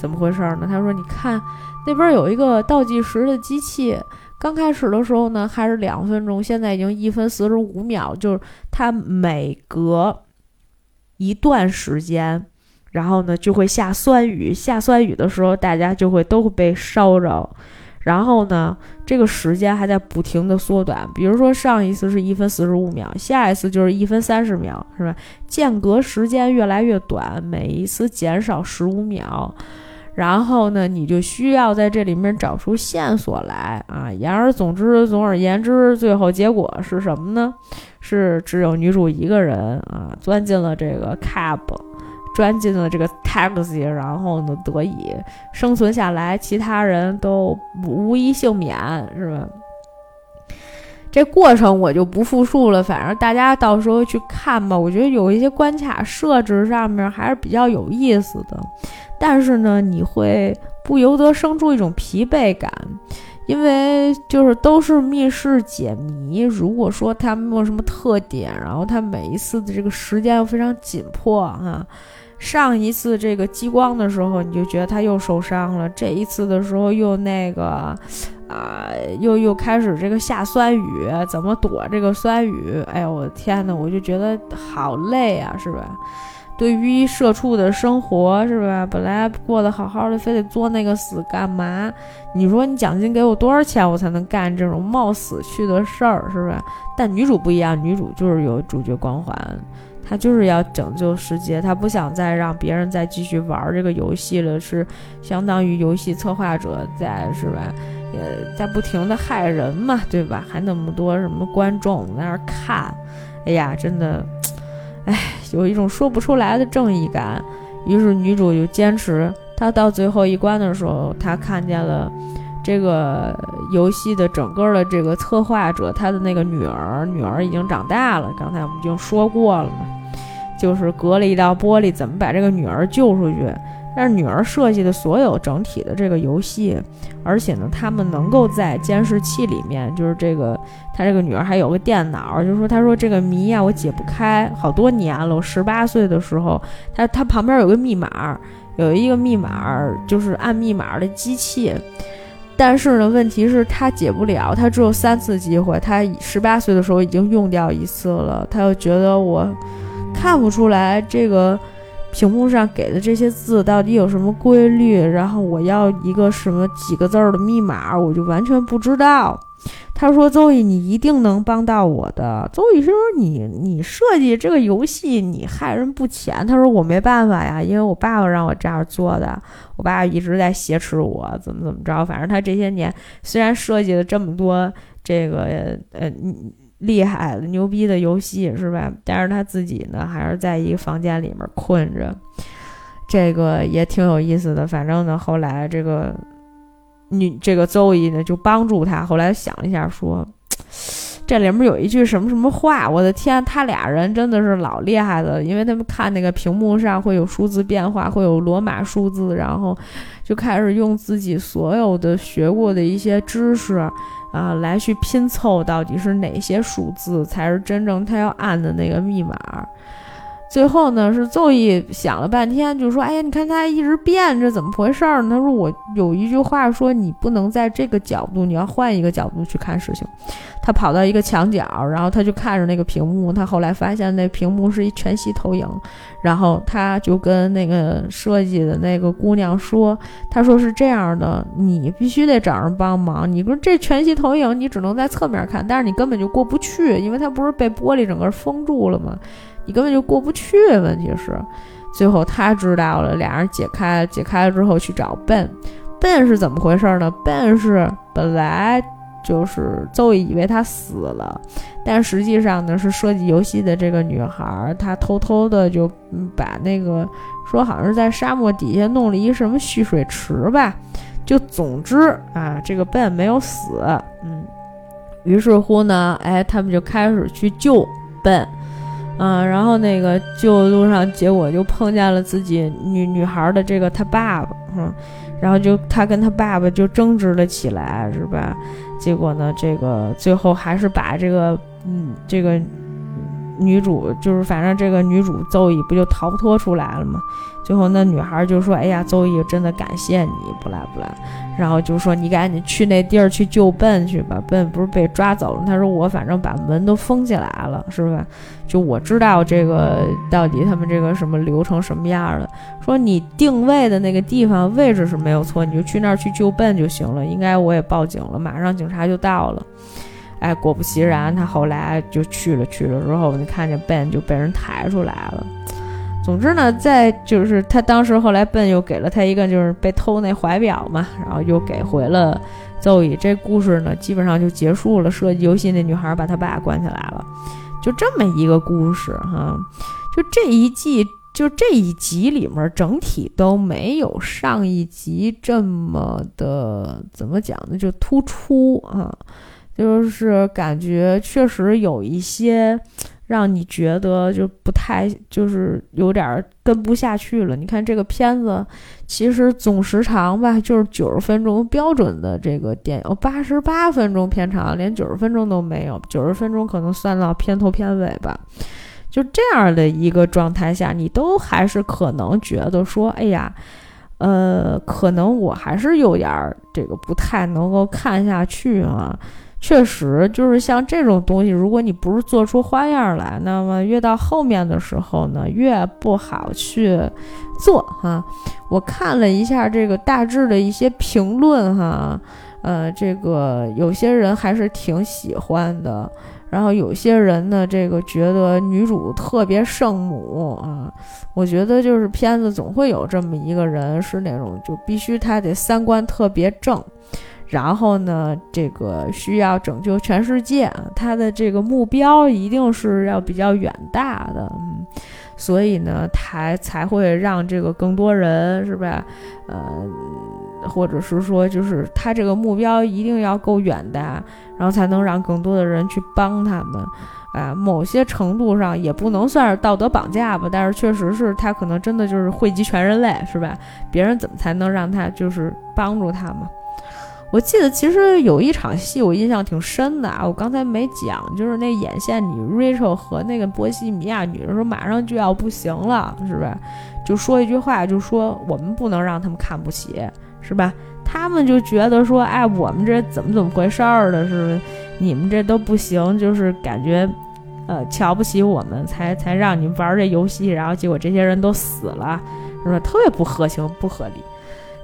A: 怎么回事呢？”他说：“你看。”那边有一个倒计时的机器，刚开始的时候呢还是两分钟，现在已经一分四十五秒，就是它每隔一段时间，然后呢就会下酸雨，下酸雨的时候大家就会都会被烧着，然后呢这个时间还在不停的缩短，比如说上一次是一分四十五秒，下一次就是一分三十秒，是吧？间隔时间越来越短，每一次减少十五秒。然后呢，你就需要在这里面找出线索来啊！言而总之，总而言之，最后结果是什么呢？是只有女主一个人啊，钻进了这个 cab，钻进了这个 taxi，然后呢得以生存下来，其他人都无一幸免，是吧？这过程我就不复述了，反正大家到时候去看吧。我觉得有一些关卡设置上面还是比较有意思的。但是呢，你会不由得生出一种疲惫感，因为就是都是密室解谜。如果说它没有什么特点，然后它每一次的这个时间又非常紧迫哈，上一次这个激光的时候，你就觉得他又受伤了；这一次的时候又那个啊，又又开始这个下酸雨，怎么躲这个酸雨？哎呦，我的天呐，我就觉得好累啊，是吧？对于社畜的生活是吧？本来过得好好的，非得作那个死干嘛？你说你奖金给我多少钱，我才能干这种冒死去的事儿，是吧？但女主不一样，女主就是有主角光环，她就是要拯救世界，她不想再让别人再继续玩这个游戏了，是相当于游戏策划者在是吧？呃，在不停的害人嘛，对吧？还那么多什么观众在那看，哎呀，真的。哎，有一种说不出来的正义感。于是女主就坚持，她到最后一关的时候，她看见了这个游戏的整个的这个策划者，他的那个女儿，女儿已经长大了。刚才我们已经说过了嘛，就是隔了一道玻璃，怎么把这个女儿救出去？但是女儿设计的所有整体的这个游戏，而且呢，他们能够在监视器里面，就是这个，他这个女儿还有个电脑，就是说，他说这个谜啊，我解不开，好多年了。我十八岁的时候，他他旁边有个密码，有一个密码，就是按密码的机器。但是呢，问题是他解不了，他只有三次机会，他十八岁的时候已经用掉一次了，他又觉得我看不出来这个。屏幕上给的这些字到底有什么规律？然后我要一个什么几个字儿的密码，我就完全不知道。他说：“邹毅，你一定能帮到我的。”邹毅说：“你你设计这个游戏，你害人不浅。”他说：“我没办法呀，因为我爸爸让我这样做的。我爸一直在挟持我，怎么怎么着。反正他这些年虽然设计了这么多这个呃。”厉害的、牛逼的游戏是吧？但是他自己呢，还是在一个房间里面困着，这个也挺有意思的。反正呢，后来这个女这个邹姨呢就帮助他。后来想了一下，说 *tsk* 这里面有一句什么什么话，我的天，他俩人真的是老厉害了，因为他们看那个屏幕上会有数字变化，会有罗马数字，然后就开始用自己所有的学过的一些知识。啊，来去拼凑到底是哪些数字才是真正他要按的那个密码？最后呢，是邹毅想了半天，就说：“哎呀，你看他一直变，这怎么回事呢？”他说：“我有一句话说，你不能在这个角度，你要换一个角度去看事情。”他跑到一个墙角，然后他就看着那个屏幕。他后来发现那屏幕是一全息投影，然后他就跟那个设计的那个姑娘说：“他说是这样的，你必须得找人帮忙。你说这全息投影，你只能在侧面看，但是你根本就过不去，因为它不是被玻璃整个封住了吗？你根本就过不去。问题是，最后他知道了，俩人解开，解开了之后去找 Ben，Ben 是怎么回事呢？Ben 是本来。就是邹以为他死了，但实际上呢是设计游戏的这个女孩，她偷偷的就把那个说好像是在沙漠底下弄了一什么蓄水池吧，就总之啊，这个 Ben 没有死，嗯，于是乎呢，哎，他们就开始去救 Ben，嗯，然后那个就路上，结果就碰见了自己女女孩的这个他爸爸，嗯，然后就他跟他爸爸就争执了起来，是吧？结果呢，这个最后还是把这个，嗯，这个女主就是，反正这个女主邹乙不就逃脱出来了吗？最后那女孩就说：“哎呀，邹乙真的感谢你，不啦不啦。”然后就说：“你赶紧去那地儿去救笨去吧，笨不是被抓走了？”他说：“我反正把门都封起来了，是吧？就我知道这个到底他们这个什么流程什么样的。说你定位的那个地方位置是没有错，你就去那儿去救笨就行了。应该我也报警了，马上警察就到了。哎，果不其然，他后来就去了，去了之后，你看见笨就被人抬出来了。”总之呢，在就是他当时后来笨又给了他一个就是被偷那怀表嘛，然后又给回了邹乙。这故事呢基本上就结束了。设计游戏那女孩把他爸关起来了，就这么一个故事哈。就这一季，就这一集里面整体都没有上一集这么的怎么讲呢？就突出啊，就是感觉确实有一些。让你觉得就不太，就是有点跟不下去了。你看这个片子，其实总时长吧，就是九十分钟，标准的这个电影八十八分钟片长，连九十分钟都没有，九十分钟可能算到片头片尾吧。就这样的一个状态下，你都还是可能觉得说，哎呀，呃，可能我还是有点儿这个不太能够看下去啊。确实，就是像这种东西，如果你不是做出花样来，那么越到后面的时候呢，越不好去做哈。我看了一下这个大致的一些评论哈，呃，这个有些人还是挺喜欢的，然后有些人呢，这个觉得女主特别圣母啊。我觉得就是片子总会有这么一个人，是那种就必须他得三观特别正。然后呢，这个需要拯救全世界，他的这个目标一定是要比较远大的，嗯，所以呢，才才会让这个更多人是吧？呃，或者是说，就是他这个目标一定要够远大，然后才能让更多的人去帮他们。啊，某些程度上也不能算是道德绑架吧，但是确实是他可能真的就是惠及全人类，是吧？别人怎么才能让他就是帮助他嘛？我记得其实有一场戏我印象挺深的啊，我刚才没讲，就是那眼线女 Rachel 和那个波西米亚女的说马上就要不行了，是吧？就说一句话，就说我们不能让他们看不起，是吧？他们就觉得说，哎，我们这怎么怎么回事儿的，是你们这都不行，就是感觉，呃，瞧不起我们，才才让你玩这游戏，然后结果这些人都死了，是吧？特别不合情不合理。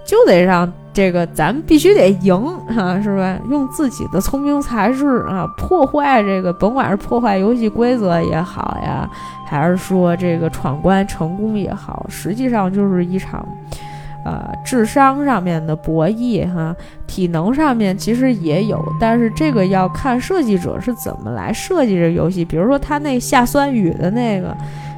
A: 就得让这个咱们必须得赢哈，是吧？用自己的聪明才智啊，破坏这个，甭管是破坏游戏规则也好呀，还是说这个闯关成功也好，实际上就是一场，呃，智商上面的博弈哈，体能上面其实也有，但是这个要看设计者是怎么来设计这游戏。比如说他那下酸雨的那个，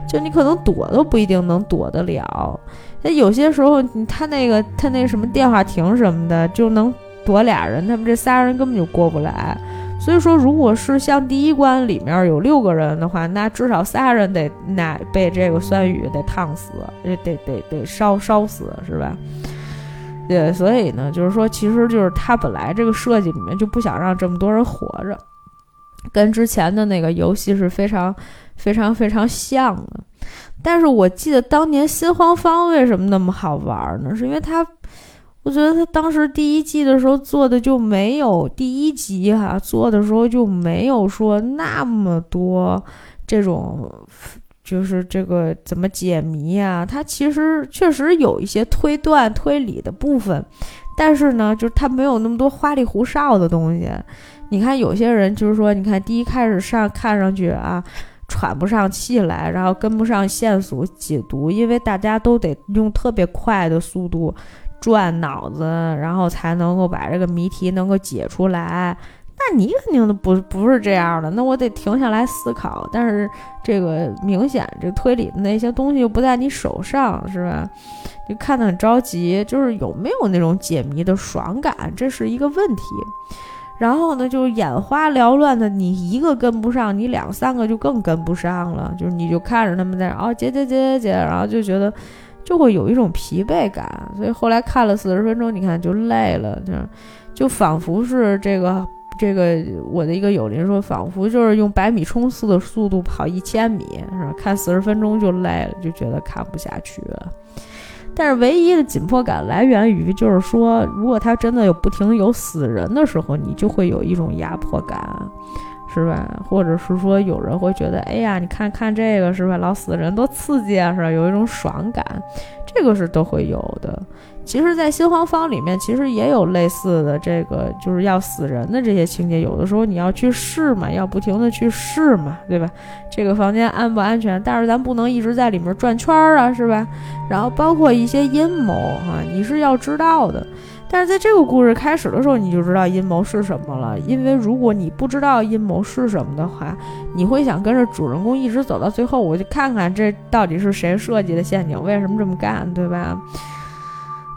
A: 就你可能躲都不一定能躲得了。那有些时候，他那个他那什么电话亭什么的，就能躲俩人，他们这仨人根本就过不来。所以说，如果是像第一关里面有六个人的话，那至少仨人得那被这个酸雨得烫死，得得得得烧烧死，是吧？对，所以呢，就是说，其实就是他本来这个设计里面就不想让这么多人活着，跟之前的那个游戏是非常非常非常像的。但是我记得当年新荒方为什么那么好玩呢？是因为它，我觉得它当时第一季的时候做的就没有第一集哈做的时候就没有说那么多这种，就是这个怎么解谜啊？它其实确实有一些推断推理的部分，但是呢，就是它没有那么多花里胡哨的东西。你看有些人就是说，你看第一开始上看上去啊。喘不上气来，然后跟不上线索解读，因为大家都得用特别快的速度转脑子，然后才能够把这个谜题能够解出来。那你肯定不不是这样的，那我得停下来思考。但是这个明显这推理的那些东西又不在你手上，是吧？就看得很着急，就是有没有那种解谜的爽感，这是一个问题。然后呢，就眼花缭乱的，你一个跟不上，你两三个就更跟不上了。就是你就看着他们在哦接接接接接，然后就觉得就会有一种疲惫感。所以后来看了四十分钟，你看就累了，就就仿佛是这个这个我的一个友邻说，仿佛就是用百米冲刺的速度跑一千米，是吧？看四十分钟就累了，就觉得看不下去了。但是唯一的紧迫感来源于，就是说，如果他真的有不停有死人的时候，你就会有一种压迫感，是吧？或者是说，有人会觉得，哎呀，你看看这个，是吧？老死人多刺激啊，是吧？有一种爽感，这个是都会有的。其实，在新荒方里面，其实也有类似的这个，就是要死人的这些情节。有的时候你要去试嘛，要不停的去试嘛，对吧？这个房间安不安全？但是咱不能一直在里面转圈儿啊，是吧？然后包括一些阴谋哈，你是要知道的。但是在这个故事开始的时候，你就知道阴谋是什么了。因为如果你不知道阴谋是什么的话，你会想跟着主人公一直走到最后，我就看看这到底是谁设计的陷阱，为什么这么干，对吧？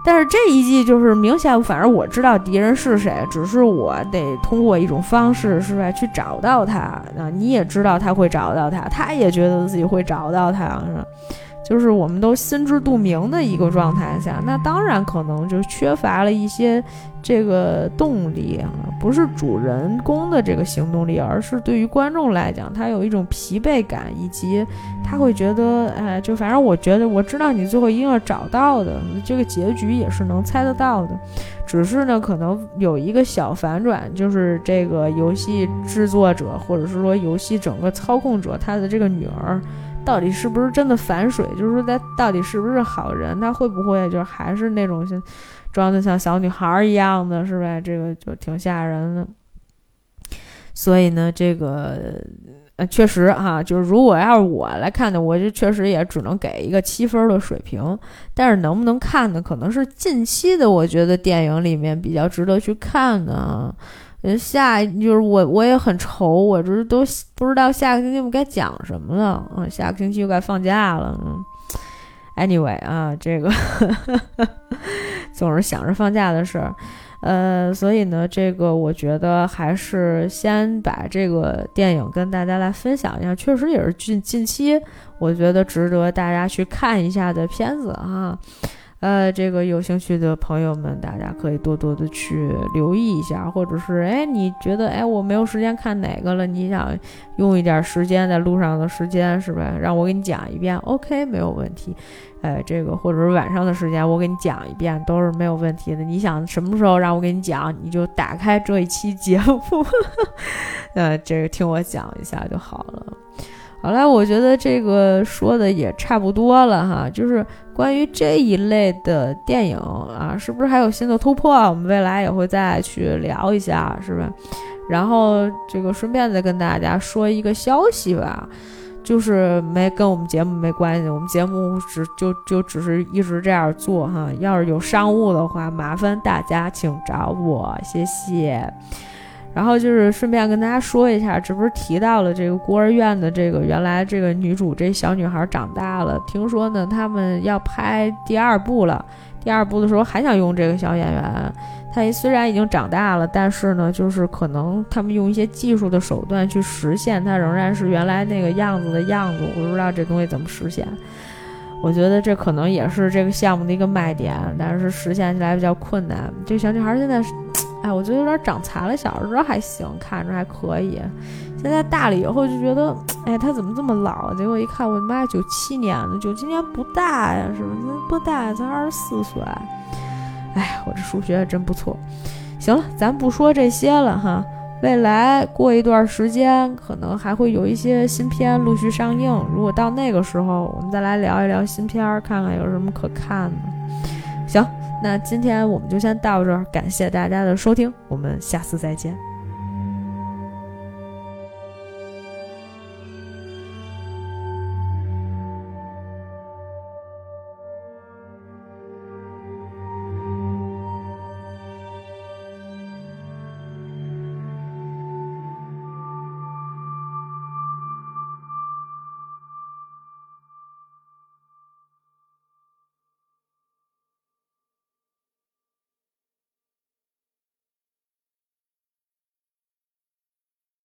A: 但是这一季就是明显，反正我知道敌人是谁，只是我得通过一种方式，是吧，去找到他。啊，你也知道他会找到他，他也觉得自己会找到他，是吧？就是我们都心知肚明的一个状态下，那当然可能就缺乏了一些这个动力啊，不是主人公的这个行动力，而是对于观众来讲，他有一种疲惫感，以及他会觉得，哎，就反正我觉得我知道你最后一定要找到的，这个结局也是能猜得到的，只是呢，可能有一个小反转，就是这个游戏制作者或者是说游戏整个操控者他的这个女儿。到底是不是真的反水？就是说，他到底是不是好人？他会不会就还是那种像装的像小女孩一样的，是吧？这个就挺吓人的。所以呢，这个呃，确实哈，就是如果要是我来看的，我就确实也只能给一个七分的水平。但是能不能看呢？可能是近期的，我觉得电影里面比较值得去看的。下就是我，我也很愁，我这都不知道下个星期我该讲什么了。嗯，下个星期又该放假了。嗯，anyway 啊，这个总是想着放假的事儿。呃，所以呢，这个我觉得还是先把这个电影跟大家来分享一下，确实也是近近期我觉得值得大家去看一下的片子啊。呃，这个有兴趣的朋友们，大家可以多多的去留意一下，或者是哎，你觉得哎，我没有时间看哪个了，你想用一点时间在路上的时间，是吧？让我给你讲一遍，OK，没有问题。哎，这个或者是晚上的时间，我给你讲一遍都是没有问题的。你想什么时候让我给你讲，你就打开这一期节目，*laughs* 呃，这个听我讲一下就好了。好了，我觉得这个说的也差不多了哈，就是关于这一类的电影啊，是不是还有新的突破啊？我们未来也会再去聊一下，是吧？然后这个顺便再跟大家说一个消息吧，就是没跟我们节目没关系，我们节目只就就只是一直这样做哈。要是有商务的话，麻烦大家请找我，谢谢。然后就是顺便跟大家说一下，这不是提到了这个孤儿院的这个原来这个女主这小女孩长大了，听说呢他们要拍第二部了。第二部的时候还想用这个小演员，她虽然已经长大了，但是呢就是可能他们用一些技术的手段去实现她仍然是原来那个样子的样子，我不知道这东西怎么实现。我觉得这可能也是这个项目的一个卖点，但是实现起来比较困难。这小女孩现在。哎，我觉得有点长残了。小时候还行，看着还可以。现在大了以后就觉得，哎，他怎么这么老？结果一看，我妈，九七年的，九七年不大呀，是不是？不大，才二十四岁。哎，我这数学真不错。行了，咱不说这些了哈。未来过一段时间，可能还会有一些新片陆续上映。如果到那个时候，我们再来聊一聊新片，看看有什么可看的。行。那今天我们就先到这儿，感谢大家的收听，我们下次再见。